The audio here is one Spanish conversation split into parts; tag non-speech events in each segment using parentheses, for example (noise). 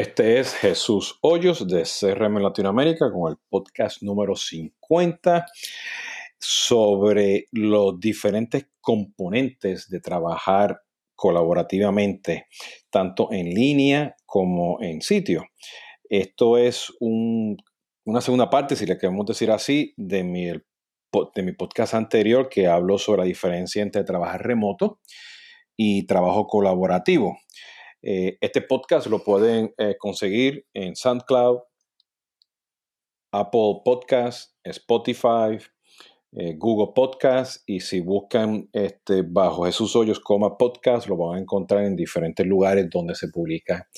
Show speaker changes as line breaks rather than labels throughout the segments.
Este es Jesús Hoyos de CRM Latinoamérica con el podcast número 50 sobre los diferentes componentes de trabajar colaborativamente, tanto en línea como en sitio. Esto es una segunda parte, si le queremos decir así, de mi, de mi podcast anterior que hablo sobre la diferencia entre trabajar remoto y trabajo colaborativo. Eh, este podcast lo pueden eh, conseguir en SoundCloud, Apple Podcast, Spotify, eh, Google Podcast y si buscan este, bajo Jesús Hoyos coma podcast lo van a encontrar en diferentes lugares donde se publica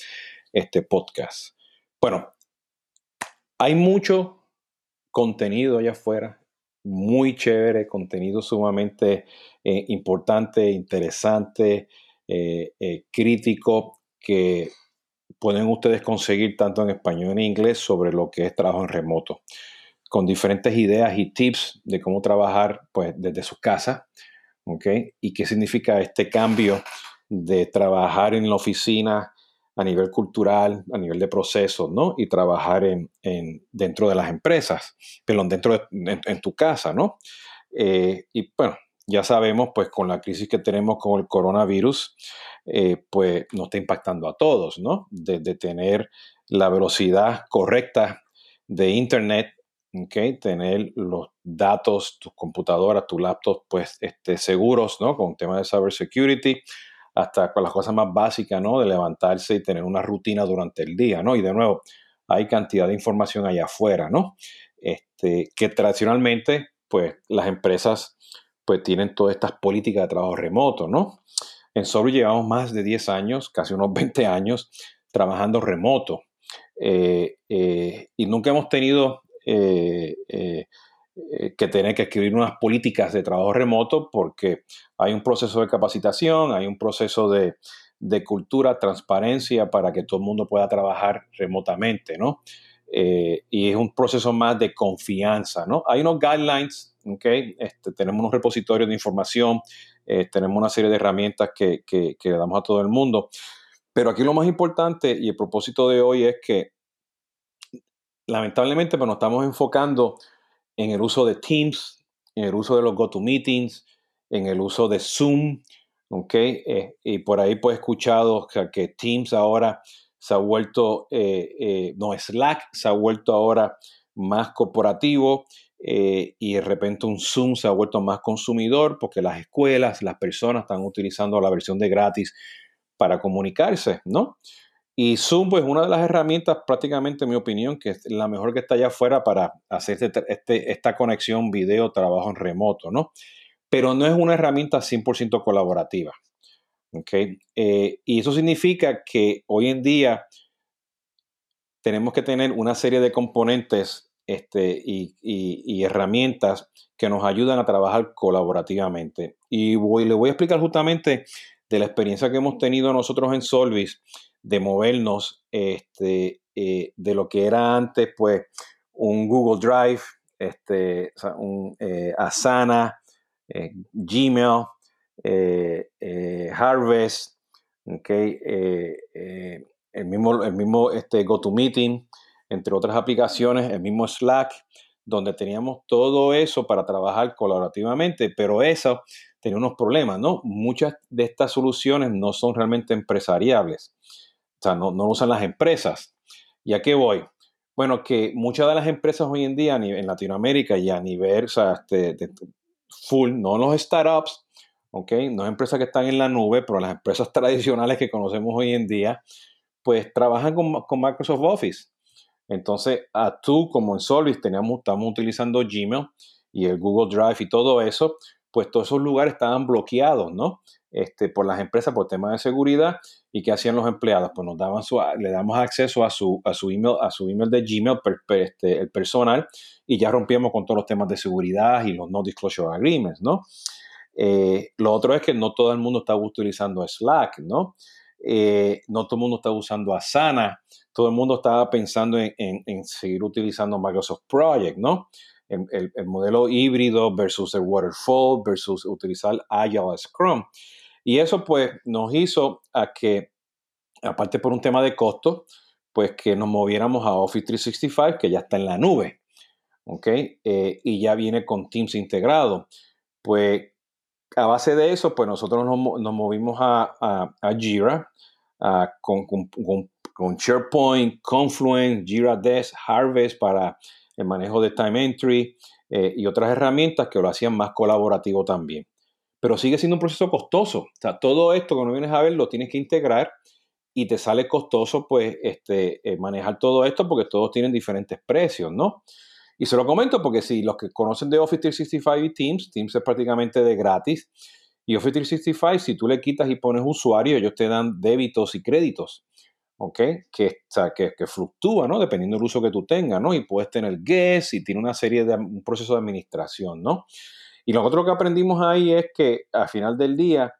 este podcast. Bueno, hay mucho contenido allá afuera, muy chévere, contenido sumamente importante, interesante, crítico que pueden ustedes conseguir tanto en español en inglés sobre lo que es trabajo en remoto, con diferentes ideas y tips de cómo trabajar pues, desde su casa, ¿ok? Y qué significa este cambio de trabajar en la oficina a nivel cultural, a nivel de procesos, ¿no? Y trabajar en, dentro de las empresas, pero dentro de en, tu casa, ¿no? Eh, y bueno, ya sabemos, pues con la crisis que tenemos con el coronavirus, eh, pues nos está impactando a todos, ¿no? De, tener la velocidad correcta de Internet, ¿ok? Tener los datos, tus computadoras, tus laptops, pues este, seguros, ¿no? Con tema de cybersecurity, hasta con las cosas más básicas, ¿no? De levantarse y tener una rutina durante el día, ¿no? Y de nuevo, hay cantidad de información allá afuera, ¿no? Este, que tradicionalmente, pues las empresas pues tienen todas estas políticas de trabajo remoto, ¿no? En Sobre llevamos más de 10 años, casi unos 20 años, trabajando remoto. Eh, eh, y nunca hemos tenido eh, que tener que escribir unas políticas de trabajo remoto porque hay un proceso de capacitación, hay un proceso de, de cultura, transparencia para que todo el mundo pueda trabajar remotamente, ¿no? y es un proceso más de confianza, ¿no? Hay unos guidelines Okay. Este, tenemos unos repositorios de información, eh, tenemos una serie de herramientas que, le damos a todo el mundo. Pero aquí lo más importante y el propósito de hoy es que lamentablemente pues, nos estamos enfocando en el uso de Teams, en el uso de los GoToMeetings, en el uso de Zoom, ¿ok? Eh, y por ahí pues he escuchado que, Teams ahora se ha vuelto, eh, no, Slack se ha vuelto ahora más corporativo eh, y de repente un Zoom se ha vuelto más consumidor porque las escuelas, las personas están utilizando la versión de gratis para comunicarse, ¿no? Y Zoom, pues, una de las herramientas, prácticamente, en mi opinión, que es la mejor que está allá afuera para hacer este, este esta conexión video, trabajo en remoto, ¿no? Pero no es una herramienta 100% colaborativa, ¿ok? Eh, y eso significa que hoy en día tenemos que tener una serie de componentes este, y, herramientas que nos ayudan a trabajar colaborativamente. Y voy, le voy a explicar justamente de la experiencia que hemos tenido nosotros en Solvis de movernos este, eh, de lo que era antes, pues, un Google Drive, este, un eh, Asana, eh, Gmail, Harvest, okay, el mismo, el mismo este, GoToMeeting, entre otras aplicaciones, el mismo Slack, donde teníamos todo eso para trabajar colaborativamente, pero eso tenía unos problemas, ¿no? Muchas de estas soluciones no son realmente empresariables, o sea, no, no usan las empresas. ¿Y a qué voy? Bueno, que muchas de las empresas hoy en día en Latinoamérica y a nivel, este, full, no los startups, ¿ok? No empresas que están en la nube, pero las empresas (laughs) tradicionales que conocemos hoy en día, pues trabajan con, con Microsoft Office. Entonces, a tú como en Solvis teníamos, estamos utilizando Gmail y el Google Drive y todo eso, pues todos esos lugares estaban bloqueados, ¿no? Este, por las empresas por temas de seguridad y qué hacían los empleados, pues nos daban su, le damos acceso a su, a su email, a su email de Gmail, este, el personal, y ya rompíamos con todos los temas de seguridad y los no disclosure agreements, ¿no? Eh, lo otro es que no todo el mundo estaba utilizando Slack, ¿no? Eh, no todo el mundo estaba usando Asana, todo el mundo estaba pensando en, seguir utilizando Microsoft Project, ¿no? El, modelo híbrido versus el waterfall versus utilizar Agile Scrum. Y eso pues nos hizo a que, aparte por un tema de costo, pues que nos moviéramos a Office 365, que ya está en la nube, ¿ok? Eh, y ya viene con Teams integrado. Pues a base de eso, pues nosotros nos, movimos a, Jira con, con, SharePoint, Confluence, Jira Desk, Harvest para el manejo de time entry eh, y otras herramientas que lo hacían más colaborativo también. Pero sigue siendo un proceso costoso. Todo esto que no vienes a ver lo tienes que integrar y te sale costoso pues este, eh, manejar todo esto porque todos tienen diferentes precios, ¿no? Y se lo comento porque si los que conocen de Office 365 y Teams, Teams es prácticamente de gratis. Y Office 365, si tú le quitas y pones usuario, ellos te dan débitos y créditos, ¿ok? Que, que, que fluctúa, ¿no? Dependiendo del uso que tú tengas, ¿no? Y puedes tener guests y tiene una serie de, un proceso de administración, ¿no? Y lo otro que aprendimos ahí es que al final del día,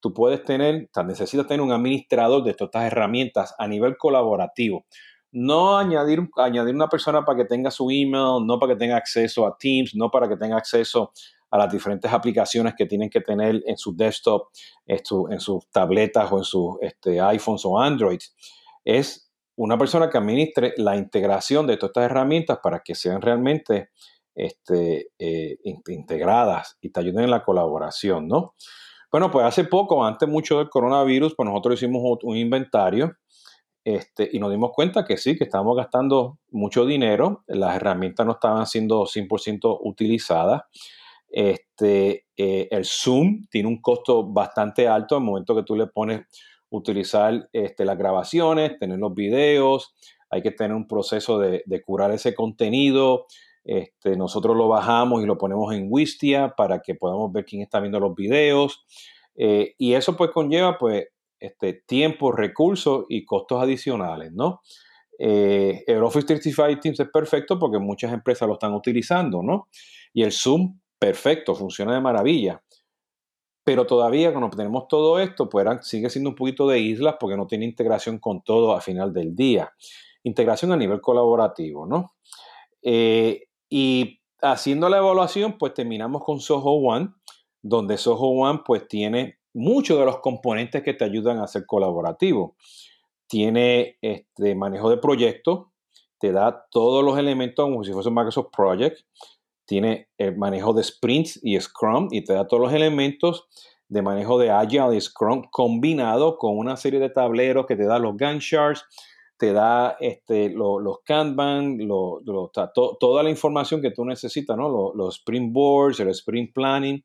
tú puedes tener, necesitas tener un administrador de todas estas herramientas a nivel colaborativo. No añadir, añadir una persona para que tenga su email, no para que tenga acceso a Teams, no para que tenga acceso a las diferentes aplicaciones que tienen que tener en su desktop, en, sus tabletas o en sus este, iPhones o Androids. Es una persona que administre la integración de todas estas herramientas para que sean realmente este, eh, integradas y te ayuden en la colaboración, ¿no? Bueno, pues hace poco, antes mucho del coronavirus, pues nosotros hicimos un inventario este, y nos dimos cuenta que sí, que estábamos gastando mucho dinero, las herramientas no estaban siendo 100% utilizadas. Este, eh, el Zoom tiene un costo bastante alto al momento que tú le pones utilizar este, las grabaciones, tener los videos, hay que tener un proceso de, curar ese contenido. Este, nosotros lo bajamos y lo ponemos en Wistia para que podamos ver quién está viendo los videos. Eh, y eso pues conlleva pues este, tiempo, recursos y costos adicionales, ¿no? Eh, el Office 365 Teams es perfecto porque muchas empresas lo están utilizando, ¿no? Y el Zoom, perfecto, funciona de maravilla. Pero todavía cuando tenemos todo esto, pues sigue siendo un poquito de islas porque no tiene integración con todo a final del día. Integración a nivel colaborativo, ¿no? Eh, y haciendo la evaluación, pues terminamos con Soho One, donde Soho One pues tiene muchos de los componentes que te ayudan a ser colaborativo. Tiene este manejo de proyectos, te da todos los elementos como si fuese un Microsoft Project, tiene el manejo de sprints y Scrum y te da todos los elementos de manejo de Agile y Scrum combinado con una serie de tableros que te da los Gantt charts, te da este, los Kanban, toda la información que tú necesitas, ¿no? los, los sprint boards, el sprint planning.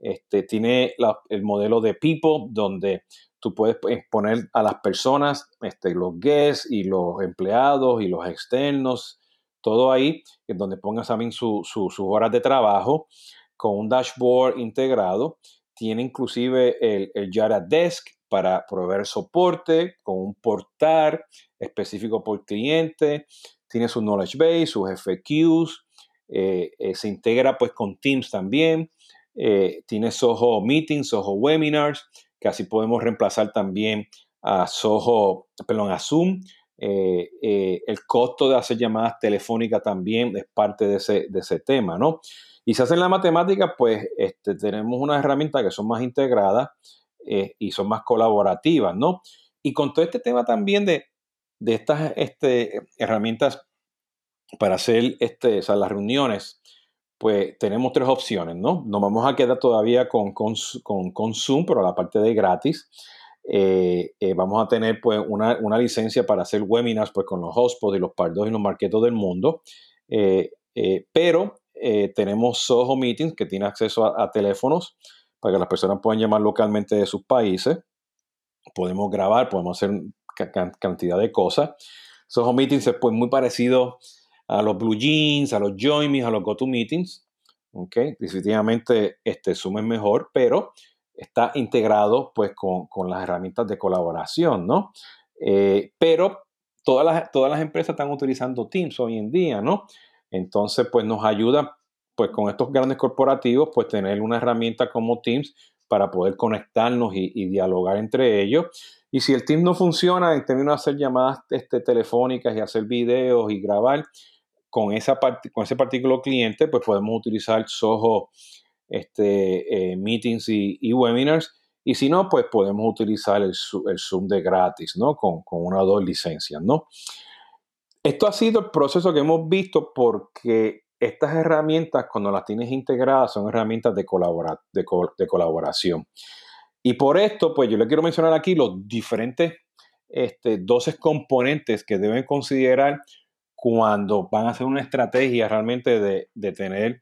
Este, tiene el modelo de People, donde tú puedes poner a las personas, este, los guests y los empleados y los externos, todo ahí, en donde pongas también sus horas de trabajo con un dashboard integrado. Tiene inclusive el, el Desk para proveer soporte con un portal específico por cliente. Tiene su knowledge base, sus FQs. Eh, eh, se integra pues con Teams también. Eh, tiene Soho Meetings, Soho Webinars, que así podemos reemplazar también a Soho, perdón, a Zoom. Eh, eh, el costo de hacer llamadas telefónicas también es parte de ese, de ese tema, ¿no? Y si hacen la matemática, pues este, tenemos unas herramientas que son más integradas y son más colaborativas, ¿no? Y con todo este tema también de, de estas este, herramientas para hacer este, las reuniones, pues tenemos tres opciones, ¿no? Nos vamos a quedar todavía con, con, con, Zoom, pero la parte de gratis. Eh, eh, vamos a tener pues una, licencia para hacer webinars pues con los hotspots y los pardos y los marquetos del mundo. Eh, pero tenemos Soho Meetings que tiene acceso a, teléfonos para que las personas puedan llamar localmente de sus países. Podemos grabar, podemos hacer cantidad de cosas. Soho Meetings es pues muy parecido a los Blue Jeans, a los Join Me, a los GoToMeetings. ¿ok? Definitivamente este Zoom es mejor, pero está integrado pues con, las herramientas de colaboración, ¿no? Eh, pero todas las, todas las empresas están utilizando Teams hoy en día, ¿no? Entonces, pues nos ayuda pues con estos grandes corporativos, pues tener una herramienta como Teams para poder conectarnos y, dialogar entre ellos. Y si el Teams no funciona en términos de hacer llamadas este, telefónicas y hacer videos y grabar, con, esa con ese particular cliente, pues podemos utilizar Soho este, eh, Meetings y, Webinars. Y si no, pues podemos utilizar el, Zoom de gratis, ¿no? Con, una o dos licencias, ¿no? Esto ha sido el proceso que hemos visto porque estas herramientas, cuando las tienes integradas, son herramientas de, de, colaboración. Y por esto, pues yo le quiero mencionar aquí los diferentes este, 12 componentes que deben considerar cuando van a hacer una estrategia realmente de, de tener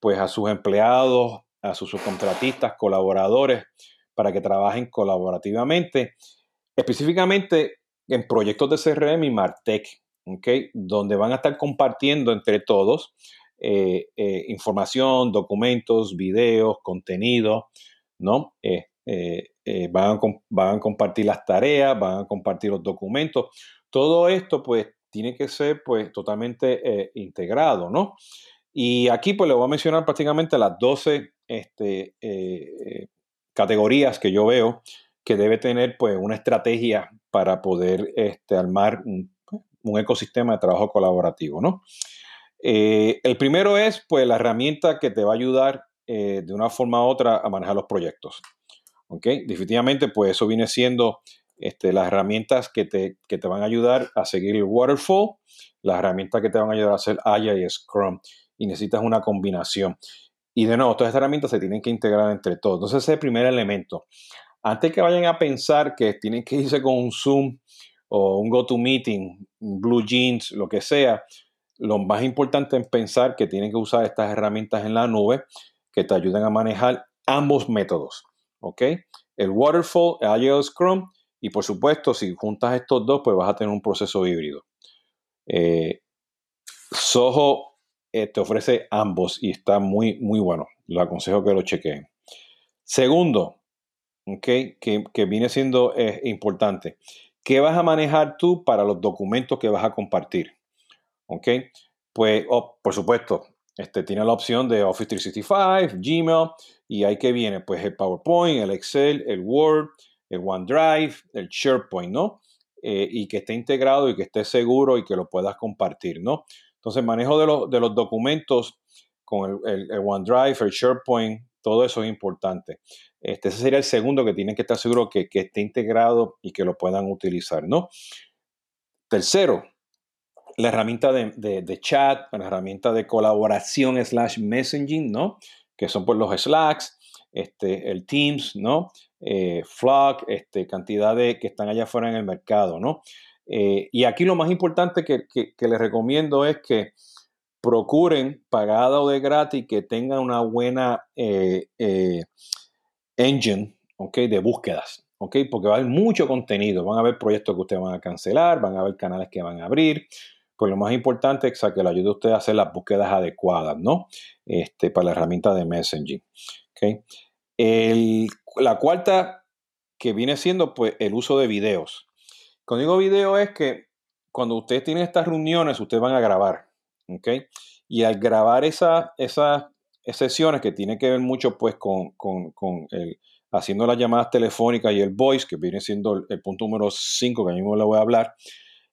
pues a sus empleados, a sus subcontratistas, colaboradores, para que trabajen colaborativamente, específicamente en proyectos de CRM y Martech, donde van a estar compartiendo entre todos eh, eh, información, documentos, videos, contenido, ¿no? Eh, van, a, van, a, compartir las tareas, van a compartir los documentos. Todo esto, pues, tiene que ser, pues, totalmente integrado, ¿no? Y aquí, pues, le voy a mencionar prácticamente las 12 este, categorías que yo veo que debe tener, pues, una estrategia para poder este, armar un, un ecosistema de trabajo colaborativo, ¿no? Eh, el primero es, pues, la herramienta que te va a ayudar eh, de una forma u otra a manejar los proyectos. ¿Ok? Definitivamente, pues, eso viene siendo este, las herramientas que te, que te van a ayudar a seguir el waterfall, las herramientas que te van a ayudar a hacer Agile y Scrum. Y necesitas una combinación. Y de nuevo, todas estas herramientas se tienen que integrar entre todos. Entonces, ese es el primer elemento. Antes que vayan a pensar que tienen que irse con un Zoom o un GoToMeeting, Blue Jeans, lo que sea, lo más importante es pensar que tienen que usar estas herramientas en la nube que te ayuden a manejar ambos métodos. ¿Ok? El Waterfall, el Agile Scrum y por supuesto, si juntas estos dos, pues vas a tener un proceso híbrido. Eh, Soho eh, te ofrece ambos y está muy, muy bueno. Le aconsejo que lo chequeen. Segundo, okay, que, que, viene siendo eh, importante, ¿qué vas a manejar tú para los documentos que vas a compartir? ¿Ok? Pues, oh, por supuesto, este, tiene la opción de Office 365, Gmail, y ahí que viene, pues el PowerPoint, el Excel, el Word, el OneDrive, el SharePoint, ¿no? Eh, y que esté integrado y que esté seguro y que lo puedas compartir, ¿no? Entonces, manejo de, de los documentos con el, OneDrive, el SharePoint, todo eso es importante. Este, ese sería el segundo que tienen que estar seguros que, que esté integrado y que lo puedan utilizar, ¿no? Tercero, la herramienta de, chat, la herramienta de colaboración slash messaging, ¿no? Que son pues los Slacks, este, el Teams, ¿no? Eh, este, cantidad de que están allá afuera en el mercado, ¿no? Eh, y aquí lo más importante que, les recomiendo es que procuren, pagada o de gratis, que tengan una buena eh, eh, engine, ¿ok? De búsquedas, ¿ok? Porque va a haber mucho contenido, van a haber proyectos que ustedes van a cancelar, van a haber canales que van a abrir, pues lo más importante es que le ayude a usted a hacer las búsquedas adecuadas, ¿no? Este, para la herramienta de messaging. ¿okay? la cuarta que viene siendo pues el uso de videos. Cuando digo video es que cuando ustedes tienen estas reuniones, ustedes van a grabar. Y al grabar esas sesiones que tienen que ver mucho pues con, el, haciendo las llamadas telefónicas y el voice, que viene siendo el, punto número 5 que a mí me le voy a hablar,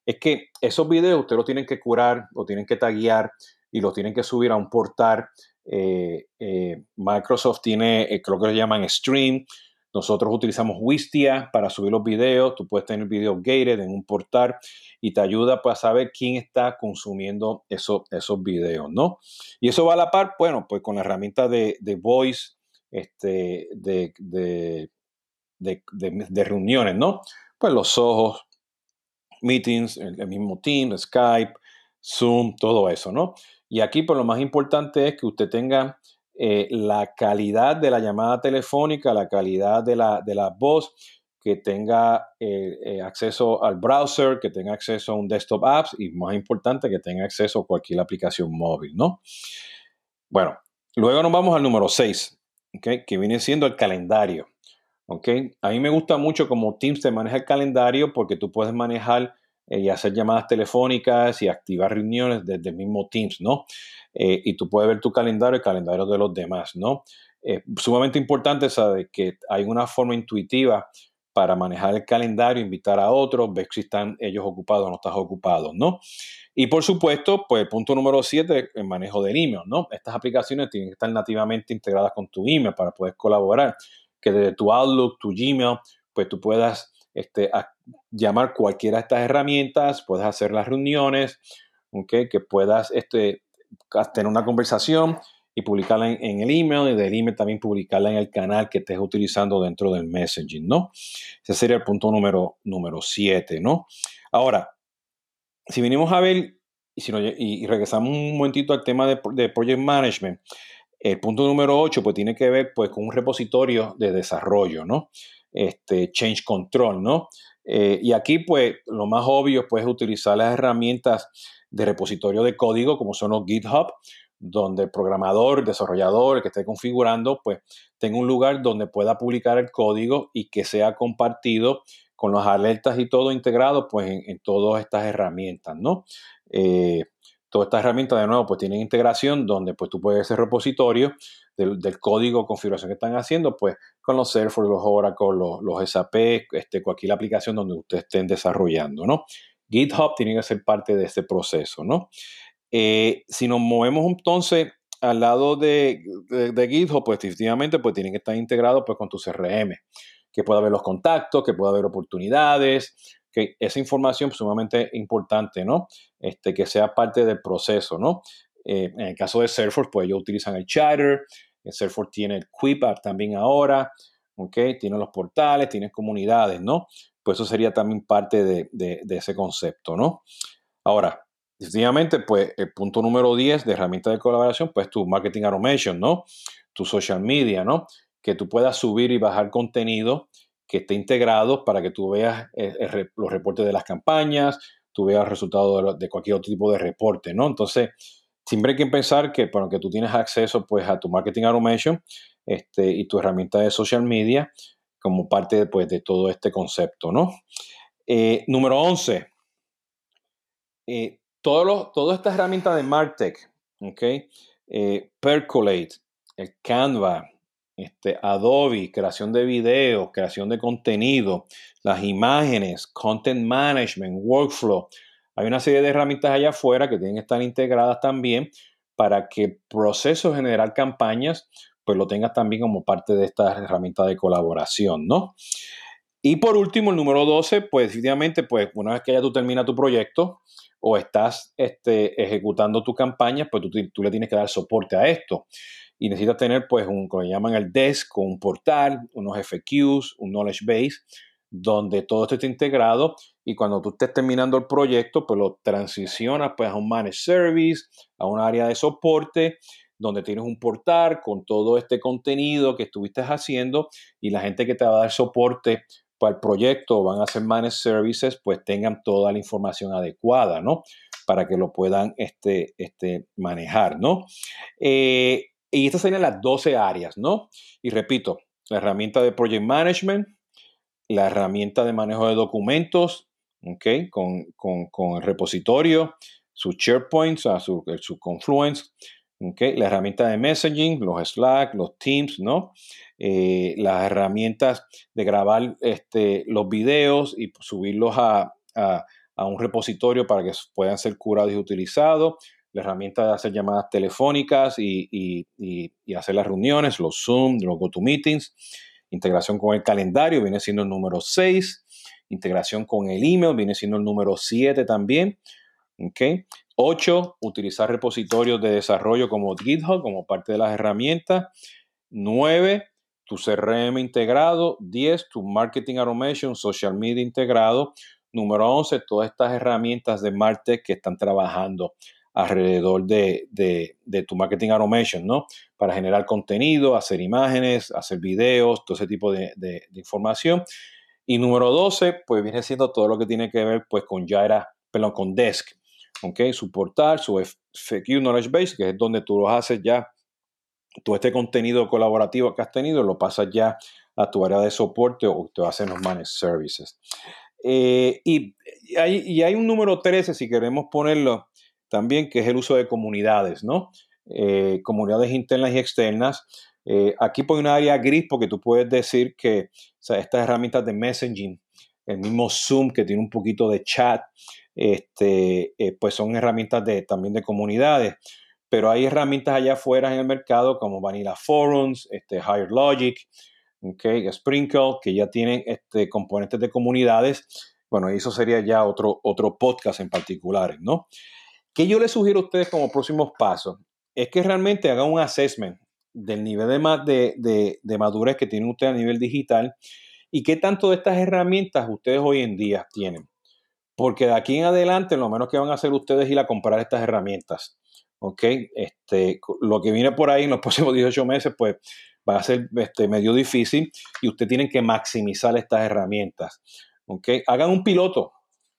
es que esos videos ustedes los tienen que curar, o tienen que taguear y los tienen que subir a un portal. Eh, eh, Microsoft tiene, eh, creo que lo llaman Stream. Nosotros utilizamos Wistia para subir los videos. Tú puedes tener videos gated en un portal y te ayuda para saber quién está consumiendo esos, esos videos, ¿no? Y eso va a la par, bueno, pues con la herramienta de, voice, este, de, de, de reuniones, ¿no? Pues los ojos, meetings, el, mismo Teams, Skype, Zoom, todo eso, ¿no? Y aquí, pues, lo más importante es que usted tenga eh, la calidad de la llamada telefónica, la calidad de la, de la voz, que tenga eh, eh, acceso al browser, que tenga acceso a un desktop apps y más importante, que tenga acceso a cualquier aplicación móvil, ¿no? Bueno, luego nos vamos al número 6, ¿okay? que viene siendo el calendario. ¿ok? A mí me gusta mucho como Teams te maneja el calendario porque tú puedes manejar eh, y hacer llamadas telefónicas y activar reuniones desde el mismo Teams, ¿no? Eh, y tú puedes ver tu calendario y el calendario de los demás, ¿no? Es sumamente importante saber que hay una forma intuitiva para manejar el calendario, invitar a otros, ver si están ellos ocupados o no estás ocupado, ¿no? Y por supuesto, pues punto número 7, el manejo del email, ¿no? Estas aplicaciones tienen que estar nativamente integradas con tu email para poder colaborar que desde tu Outlook, tu Gmail, pues tú puedas este, llamar cualquiera de estas herramientas, puedes hacer las reuniones, ¿okay? que puedas este, tener una conversación y publicarla en, el email y del email también publicarla en el canal que estés utilizando dentro del messaging, ¿no? Ese sería el punto número 7, ¿no? Ahora, si venimos a ver y, si y, regresamos un momentito al tema de, de, Project Management, el punto número 8 pues tiene que ver pues con un repositorio de desarrollo, ¿no? Este, change control, ¿no? Eh, y aquí pues lo más obvio pues es utilizar las herramientas de repositorio de código como son los GitHub, donde el programador, el desarrollador, el que esté configurando, pues tenga un lugar donde pueda publicar el código y que sea compartido con las alertas y todo integrado pues en, todas estas herramientas, ¿no? Eh, todas estas herramientas de nuevo pues tienen integración donde pues tú puedes hacer repositorio del, código o configuración que están haciendo pues con los Salesforce, los Oracle, los, los SAP, este, cualquier aplicación donde ustedes estén desarrollando, ¿no? GitHub tiene que ser parte de este proceso, ¿no? Eh, si nos movemos entonces al lado de, de, GitHub, pues definitivamente pues tienen que estar integrados pues con tu CRM, que pueda haber los contactos, que pueda haber oportunidades, que esa información es sumamente importante, ¿no? Este, que sea parte del proceso, ¿no? Eh, en el caso de Salesforce, pues ellos utilizan el Chatter, Salesforce tiene el Quip también ahora, ¿ok? Tiene los portales, tiene comunidades, ¿no? Pues eso sería también parte de, de ese concepto, ¿no? Ahora, Definitivamente, pues el punto número 10 de herramienta de colaboración, pues tu marketing automation, ¿no? Tu social media, ¿no? Que tú puedas subir y bajar contenido que esté integrado para que tú veas eh, los reportes de las campañas, tú veas resultados de, cualquier otro tipo de reporte, ¿no? Entonces, siempre hay que pensar que, bueno, que tú tienes acceso pues a tu marketing automation este, y tu herramienta de social media como parte pues, de todo este concepto, ¿no? Eh, número 11. Eh, todas estas herramientas de Martech, okay, eh, Percolate, el Canva, este, Adobe, creación de video, creación de contenido, las imágenes, content management, workflow. Hay una serie de herramientas allá afuera que tienen que estar integradas también para que proceso generar campañas pues lo tengas también como parte de estas herramientas de colaboración, ¿no? Y por último, el número 12, pues definitivamente, pues una vez que ya tú terminas tu proyecto, o estás este, ejecutando tu campaña, pues tú, le tienes que dar soporte a esto. Y necesitas tener, pues, un, como llaman el desk, un portal, unos FQs, un knowledge base, donde todo esto esté integrado y cuando tú estés terminando el proyecto, pues lo transicionas pues, a un managed service, a un área de soporte, donde tienes un portal con todo este contenido que estuviste haciendo y la gente que te va a dar soporte para el proyecto van a ser managed services, pues tengan toda la información adecuada, ¿no? Para que lo puedan este, este, manejar, ¿no? Eh, y estas serían las 12 áreas, ¿no? Y repito, la herramienta de Project Management, la herramienta de manejo de documentos, ¿ok? Con, con, el repositorio, su SharePoint, o su, su Confluence, la herramienta de messaging, los Slack, los Teams, ¿no? Eh, las herramientas de grabar este, los videos y subirlos a, un repositorio para que puedan ser curados y utilizados, la herramienta de hacer llamadas telefónicas y, hacer las reuniones, los Zoom, los GoToMeetings, integración con el calendario viene siendo el número 6, integración con el email viene siendo el número 7 también. ¿okay? 8. Utilizar repositorios de desarrollo como GitHub como parte de las herramientas. 9. Tu CRM integrado. 10. Tu Marketing Automation, Social Media integrado. Número 11. Todas estas herramientas de Martech que están trabajando alrededor de, tu marketing automation, ¿no? Para generar contenido, hacer imágenes, hacer videos, todo ese tipo de, información. Y número 12, pues viene siendo todo lo que tiene que ver pues con Jira, perdón, con Desk. ¿ok? Su portal, su FQ Knowledge Base, que es donde tú lo haces ya, todo este contenido colaborativo que has tenido, lo pasas ya a tu área de soporte o te hacen los managed services. Eh, y, hay, y, hay, un número 13, si queremos ponerlo también, que es el uso de comunidades, ¿no? Eh, comunidades internas y externas. Eh, aquí pone una área gris porque tú puedes decir que estas herramientas de messaging, el mismo Zoom que tiene un poquito de chat, este, eh, pues son herramientas de, también de comunidades. Pero hay herramientas allá afuera en el mercado como Vanilla Forums, este, Higher Logic, okay, Sprinkle, que ya tienen este, componentes de comunidades. Bueno, eso sería ya otro, otro podcast en particular, ¿no? ¿Qué yo les sugiero a ustedes como próximos pasos? Es que realmente hagan un assessment del nivel de, madurez que tienen ustedes a nivel digital y qué tanto de estas herramientas ustedes hoy en día tienen. Porque de aquí en adelante, lo menos que van a hacer ustedes es ir a comprar estas herramientas. ¿Ok? Este, lo que viene por ahí en los (laughs) próximos 18 meses, pues va a ser este, medio difícil y ustedes tienen que maximizar estas herramientas. ¿Ok? Hagan un piloto.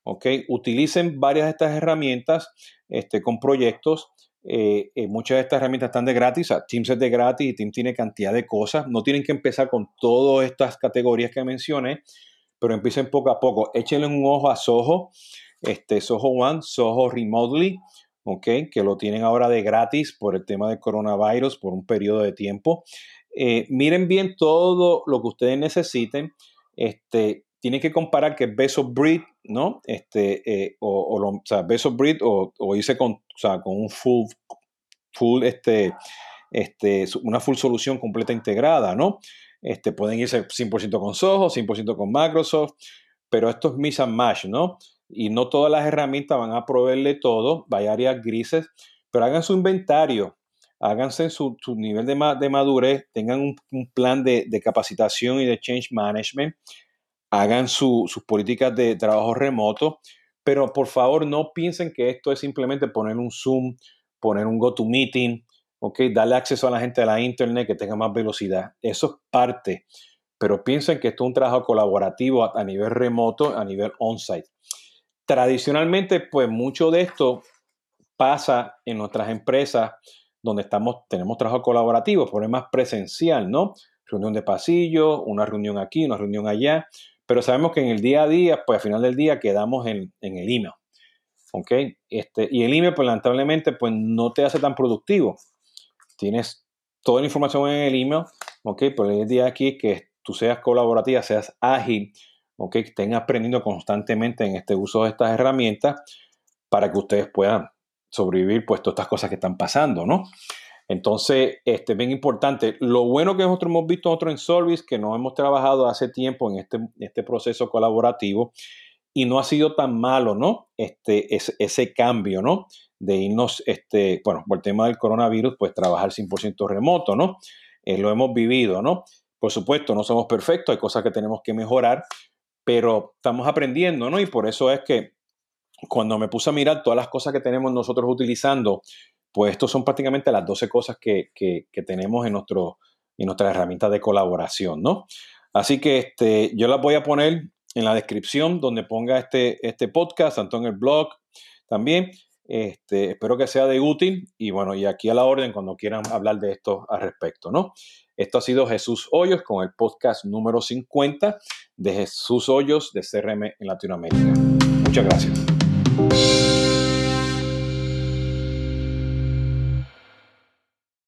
¿Ok? Utilicen varias de estas herramientas este, con proyectos. Eh, eh, muchas de estas herramientas están de gratis, Teams es de gratis y Teams tiene cantidad de cosas. No tienen que empezar con todas estas categorías que mencioné, pero empiecen poco a poco. Échenle un ojo a Soho, este, Soho One, Soho Remotely, okay, que lo tienen ahora de gratis por el tema del coronavirus por un periodo de tiempo. Eh, miren bien todo lo que ustedes necesiten. Este, tienen que comparar que Best of Breed, ¿no? Este, eh, o, o, sea, Best of Breed o, o irse con, o sea, con un full, full, este, este, una full solución completa integrada, ¿no? Este, pueden irse 100% con Soho, 100% con Microsoft, pero esto es miss and match, ¿no? Y no todas las herramientas van a proveerle todo, hay áreas grises, pero hagan su inventario, háganse su, su nivel de, de, madurez, tengan un, plan de, de, capacitación y de change management, hagan sus políticas de trabajo remoto, pero por favor no piensen que esto es simplemente poner un Zoom, poner un GoToMeeting, ¿ok? Darle acceso a la gente a la Internet que tenga más velocidad. Eso es parte, pero piensen que esto es un trabajo colaborativo a, nivel remoto, a nivel on-site. Tradicionalmente, pues mucho de esto pasa en nuestras empresas donde estamos, tenemos trabajo colaborativo, por es más presencial, ¿no? Reunión de pasillo, una reunión aquí, una reunión allá, pero sabemos que en el día a día, pues al final del día quedamos en, en el email, ¿ok? Este, y el email, pues lamentablemente, pues no te hace tan productivo tienes toda la información en el email, ¿ok? Pero el día aquí que tú seas colaborativa, seas ágil, ¿ok? Que estén aprendiendo constantemente en este uso de estas herramientas para que ustedes puedan sobrevivir pues todas estas cosas que están pasando, ¿no? Entonces, este es bien importante. Lo bueno que nosotros hemos visto nosotros en Solvis, que nos hemos trabajado hace tiempo en este, este proceso colaborativo y no ha sido tan malo, ¿no? Este, ese, ese cambio, ¿no? de irnos, este, bueno, por el tema del coronavirus, pues trabajar 100% remoto, ¿no? Eh, lo hemos vivido, ¿no? Por supuesto, no somos perfectos, hay cosas que tenemos que mejorar, pero estamos aprendiendo, ¿no? Y por eso es que cuando me puse a mirar todas las cosas que tenemos nosotros utilizando, pues estos son prácticamente las 12 cosas que, que, tenemos en, nuestro, en nuestra herramienta de colaboración, ¿no? Así que este, yo las voy a poner en la descripción donde ponga este, este podcast, tanto en el blog también. Este, espero que sea de útil y bueno, y aquí a la orden cuando quieran hablar de esto al respecto, ¿no? Esto ha sido Jesús Hoyos con el podcast número 50 de Jesús Hoyos de CRM en Latinoamérica. Muchas gracias.